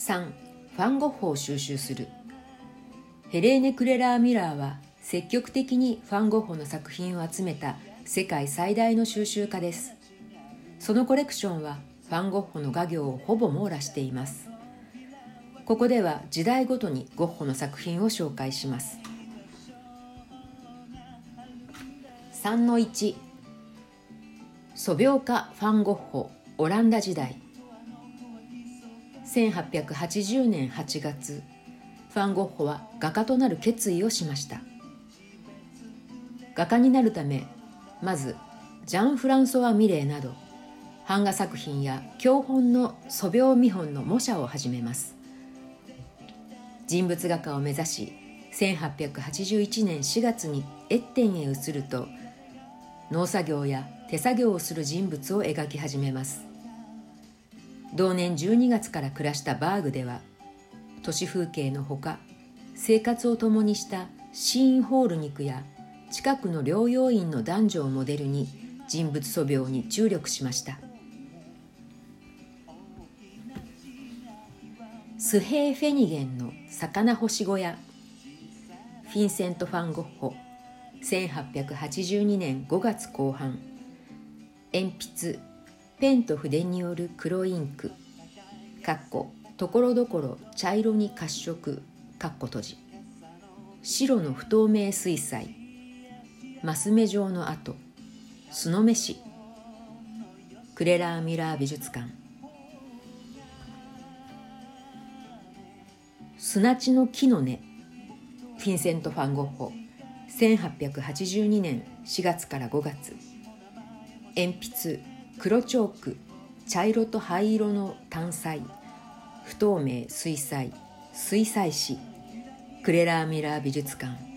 3ファン・ゴッホを収集する。ヘレーネ・クレラー・ミラーは積極的にファン・ゴッホの作品を集めた世界最大の収集家です。そのコレクションはファン・ゴッホの画業をほぼ網羅しています。ここでは時代ごとにゴッホの作品を紹介します。3の1素描家ファン・ゴッホオランダ時代。1880年8月ファン・ゴッホは画家となる決意をしました。画家になるためまずジャン・フランソワ・ミレーなど版画作品や教本の素描見本の模写を始めます。人物画家を目指し1881年4月にエッテンへ移ると農作業や手作業をする人物を描き始めます。同年12月から暮らしたバーグでは都市風景のほか生活を共にしたシーンホール肉や近くの療養院の男女をモデルに人物素描に注力しました。スヘー・フェニゲンの魚干し小屋フィンセント・ファン・ゴッホ1882年5月後半鉛筆ペンと筆による黒インクかっこところどころ茶色に褐色かっこ閉じ。白の不透明水彩マス目状の跡酢の飯クレラー・ミラー美術館。砂地の木の根フィンセント・ファン・ゴッホ1882年4月から5月。鉛筆黒チョーク茶色と灰色の単彩不透明水彩水彩紙クレラーミラー美術館。